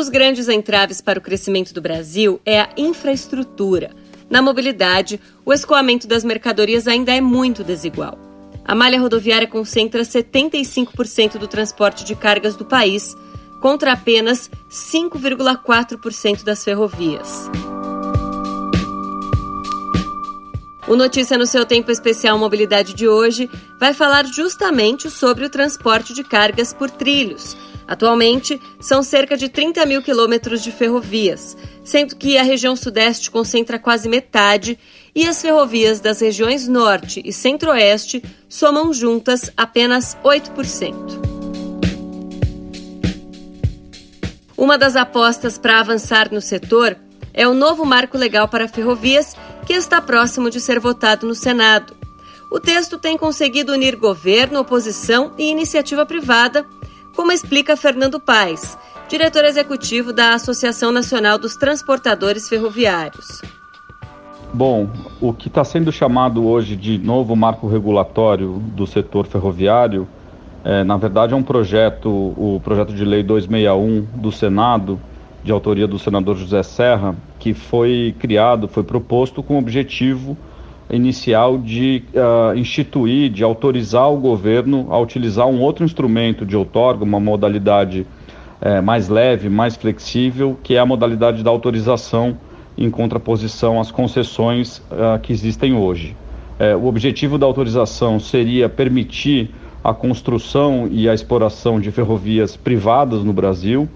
Dos grandes entraves para o crescimento do Brasil é a infraestrutura. Na mobilidade, o escoamento das mercadorias ainda é muito desigual. A malha rodoviária concentra 75% do transporte de cargas do país, contra apenas 5,4% das ferrovias. O Notícia no seu tempo especial Mobilidade de hoje vai falar justamente sobre o transporte de cargas por trilhos Atualmente, são cerca de 30 mil quilômetros de ferrovias, sendo que a região Sudeste concentra quase metade e as ferrovias das regiões Norte e Centro-Oeste somam juntas apenas 8%. Uma das apostas para avançar no setor é o novo marco legal para ferrovias, que está próximo de ser votado no Senado. O texto tem conseguido unir governo, oposição e iniciativa privada como explica Fernando Paes, diretor executivo da Associação Nacional dos Transportadores Ferroviários. Bom, o que está sendo chamado hoje de novo marco regulatório do setor ferroviário, é, na verdade é um projeto, o projeto de lei 261 do Senado, de autoria do senador José Serra, que foi criado, foi proposto com o objetivo inicial de uh, instituir, de autorizar o governo a utilizar um outro instrumento de outorga, uma modalidade uh, mais leve, mais flexível, que é a modalidade da autorização em contraposição às concessões uh, que existem hoje. Eh, o objetivo da autorização seria permitir a construção e a exploração de ferrovias privadas no Brasil,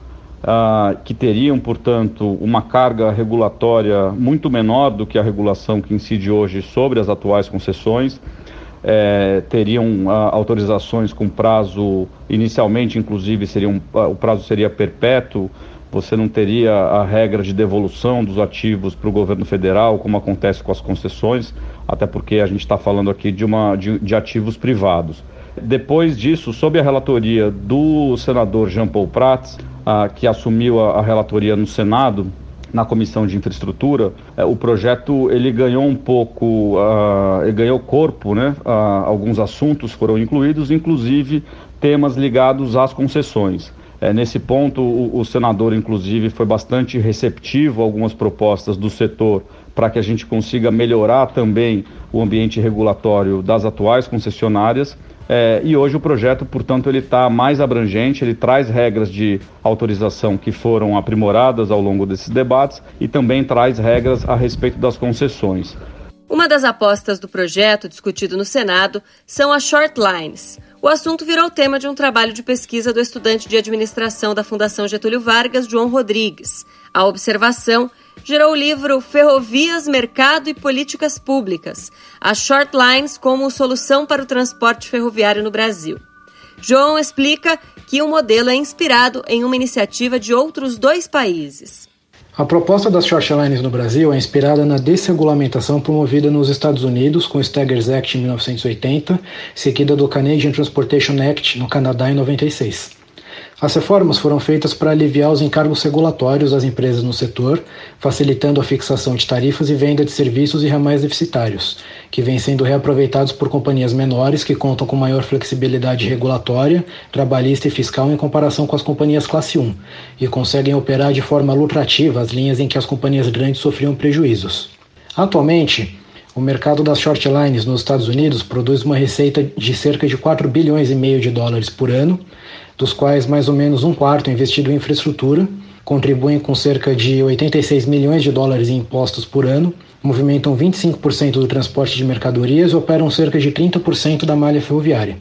ah, que teriam, portanto, uma carga regulatória muito menor do que a regulação que incide hoje sobre as atuais concessões. É, teriam ah, autorizações com prazo, inicialmente, inclusive, seriam, ah, o prazo seria perpétuo, você não teria a regra de devolução dos ativos para o governo federal, como acontece com as concessões, até porque a gente está falando aqui de, uma, de, de ativos privados. Depois disso, sob a relatoria do senador Jean Paul Prats, ah, que assumiu a, a, relatoria no Senado, na Comissão de Infraestrutura, eh, o projeto ele ganhou um pouco, ele ganhou corpo, né? Alguns assuntos foram incluídos, inclusive temas ligados às concessões. É, nesse ponto, o, o, senador, inclusive, foi bastante receptivo a algumas propostas do setor para que a gente consiga melhorar também o ambiente regulatório das atuais concessionárias é, e hoje o projeto, portanto, ele está mais abrangente, ele traz regras de autorização que foram aprimoradas ao longo desses debates e também traz regras a respeito das concessões. Uma das apostas do projeto discutido no Senado são as short lines. O assunto virou tema de um trabalho de pesquisa do estudante de administração da Fundação Getúlio Vargas, João Rodrigues. A observação gerou o livro Ferrovias, Mercado e Políticas Públicas, as short lines como solução para o transporte ferroviário no Brasil. João explica que o modelo é inspirado em uma iniciativa de outros dois países. A proposta das short lines no Brasil é inspirada na desregulamentação promovida nos Estados Unidos com o Staggers Act em 1980, seguida do Canadian Transportation Act no Canadá em 96. As reformas foram feitas para aliviar os encargos regulatórios às empresas no setor, facilitando a fixação de tarifas e venda de serviços e ramais deficitários, que vêm sendo reaproveitados por companhias menores que contam com maior flexibilidade regulatória, trabalhista e fiscal em comparação com as companhias classe 1, e conseguem operar de forma lucrativa as linhas em que as companhias grandes sofriam prejuízos. Atualmente, o mercado das short lines nos Estados Unidos produz uma receita de cerca de 4 bilhões e meio de dólares por ano, dos quais mais ou menos um quarto é investido em infraestrutura, contribuem com cerca de 86 milhões de dólares em impostos por ano, movimentam 25% do transporte de mercadorias e operam cerca de 30% da malha ferroviária.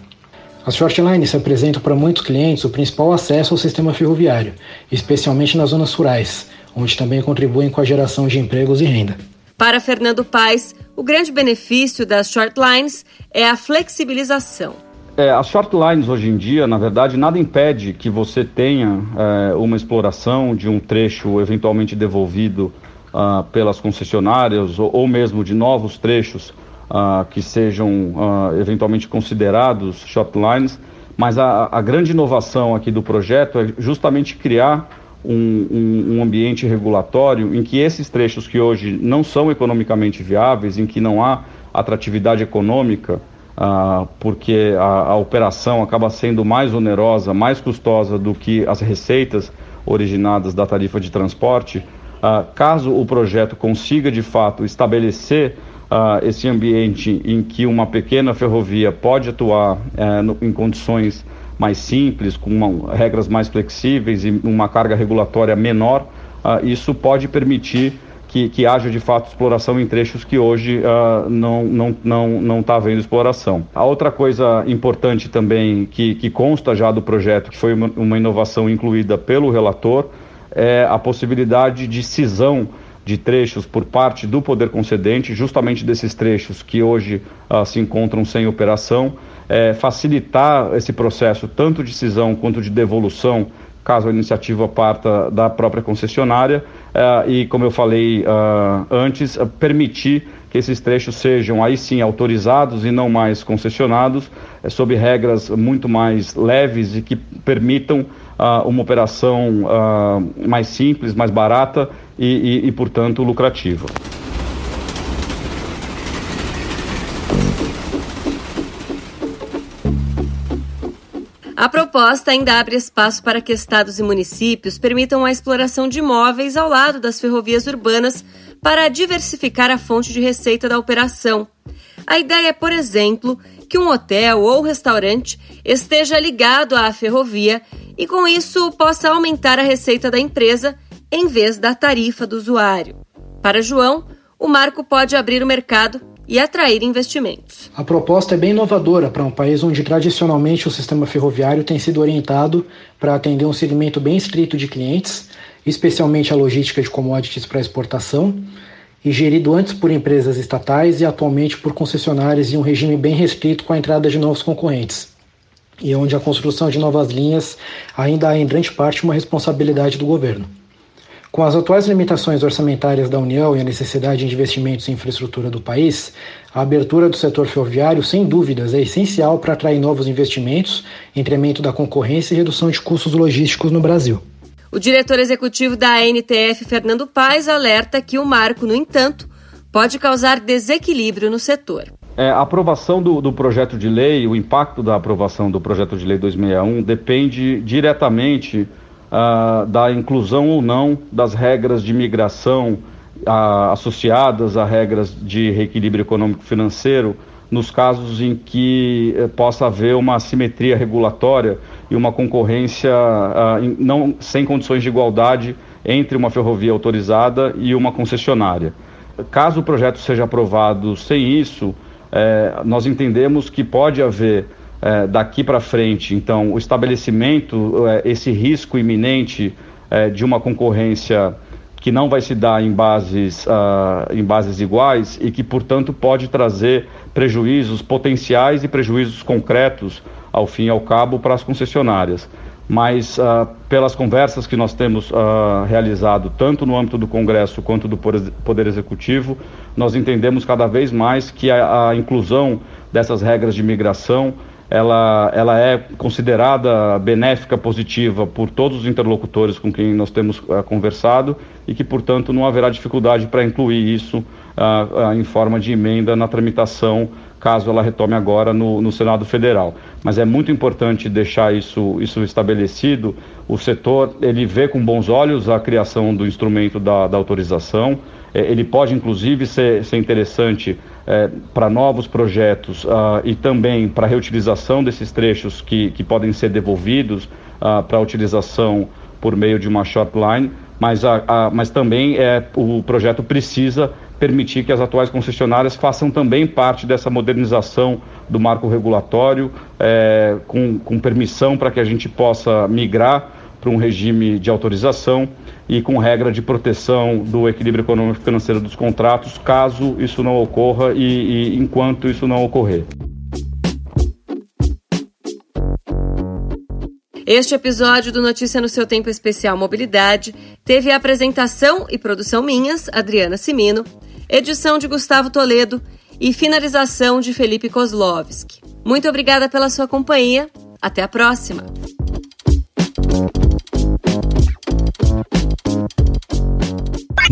As shortlines se apresentam para muitos clientes o principal acesso ao sistema ferroviário, especialmente nas zonas rurais, onde também contribuem com a geração de empregos e renda. Para Fernando Paes, o grande benefício das shortlines é a flexibilização É, as short lines hoje em dia, na verdade, nada impede que você tenha é, uma exploração de um trecho eventualmente devolvido uh, pelas concessionárias ou, ou, mesmo de novos trechos uh, que sejam uh, eventualmente considerados short lines. Mas a, a, grande inovação aqui do projeto é justamente criar um, um, um ambiente regulatório em que esses trechos que hoje não são economicamente viáveis, em que não há atratividade econômica, ah, porque a, a, operação acaba sendo mais onerosa, mais custosa do que as receitas originadas da tarifa de transporte, ah, caso o projeto consiga de fato estabelecer ah, esse ambiente em que uma pequena ferrovia pode atuar eh, no, em condições mais simples, com uma, regras mais flexíveis e uma carga regulatória menor, ah, isso pode permitir que, que haja de fato exploração em trechos que hoje uh, não não não não está havendo exploração. A outra coisa importante também que, que consta já do projeto, que foi uma, uma inovação incluída pelo relator, é a possibilidade de cisão de trechos por parte do poder concedente, justamente desses trechos que hoje uh, se encontram sem operação, é, facilitar esse processo tanto de cisão quanto de devolução caso a iniciativa parta da própria concessionária, uh, e, como eu falei uh, antes, uh, permitir que esses trechos sejam aí sim autorizados e não mais concessionados, eh, sob regras muito mais leves e que permitam uma operação mais simples, mais barata e, e, e portanto, lucrativa. A proposta ainda abre espaço para que estados e municípios permitam a exploração de imóveis ao lado das ferrovias urbanas para diversificar a fonte de receita da operação. A ideia é, por exemplo, que um hotel ou restaurante esteja ligado à ferrovia e, com isso, possa aumentar a receita da empresa em vez da tarifa do usuário. Para João, o marco pode abrir o mercado e atrair investimentos. A proposta é bem inovadora para um país onde tradicionalmente o sistema ferroviário tem sido orientado para atender um segmento bem estrito de clientes, especialmente a logística de commodities para exportação, e gerido antes por empresas estatais e atualmente por concessionárias em um regime bem restrito com a entrada de novos concorrentes. E onde a construção de novas linhas ainda é em grande parte uma responsabilidade do governo. Com as atuais limitações orçamentárias da União e a necessidade de investimentos em infraestrutura do país, a abertura do setor ferroviário, sem dúvidas, é essencial para atrair novos investimentos, incremento da concorrência e redução de custos logísticos no Brasil. O diretor executivo da ANTF, Fernando Paes, alerta que o marco, no entanto, pode causar desequilíbrio no setor. É, a aprovação do, do, projeto de lei, o impacto da aprovação do projeto de lei 261 depende diretamente uh, da inclusão ou não das regras de migração uh, associadas a regras de reequilíbrio econômico-financeiro nos casos em que uh, possa haver uma assimetria regulatória e uma concorrência ah, não, sem condições de igualdade entre uma ferrovia autorizada e uma concessionária. Caso o projeto seja aprovado sem isso, eh, nós entendemos que pode haver é, daqui para frente, então, o estabelecimento, é, esse risco iminente é, de uma concorrência que não vai se dar em bases, uh, em bases iguais e que, portanto, pode trazer prejuízos potenciais e prejuízos concretos, ao fim e ao cabo, para as concessionárias. Mas, uh, pelas conversas que nós temos uh, realizado, tanto no âmbito do Congresso quanto do Poder Executivo, nós entendemos cada vez mais que a, a inclusão dessas regras de migração ela, ela é considerada benéfica, positiva por todos os interlocutores com quem nós temos uh, conversado e que, portanto, não haverá dificuldade para incluir isso uh, uh, em forma de emenda na tramitação, caso ela retome agora no, no Senado Federal. Mas é muito importante deixar isso, isso estabelecido. O setor ele vê com bons olhos a criação do instrumento da, da autorização. É, ele pode, inclusive, ser, ser interessante é, para novos projetos uh, e também para reutilização desses trechos que, que podem ser devolvidos uh, para utilização por meio de uma short line, mas, a, a, mas também é, o projeto precisa permitir que as atuais concessionárias façam também parte dessa modernização do marco regulatório, é, com, com permissão para que a gente possa migrar para um regime de autorização e com regra de proteção do equilíbrio econômico financeiro dos contratos, caso isso não ocorra e, e enquanto isso não ocorrer. Este episódio do Notícia no seu Tempo Especial Mobilidade teve a apresentação e produção minhas, Adriana Simino, edição de Gustavo Toledo e finalização de Felipe Kozlovski. Muito obrigada pela sua companhia. Até a próxima!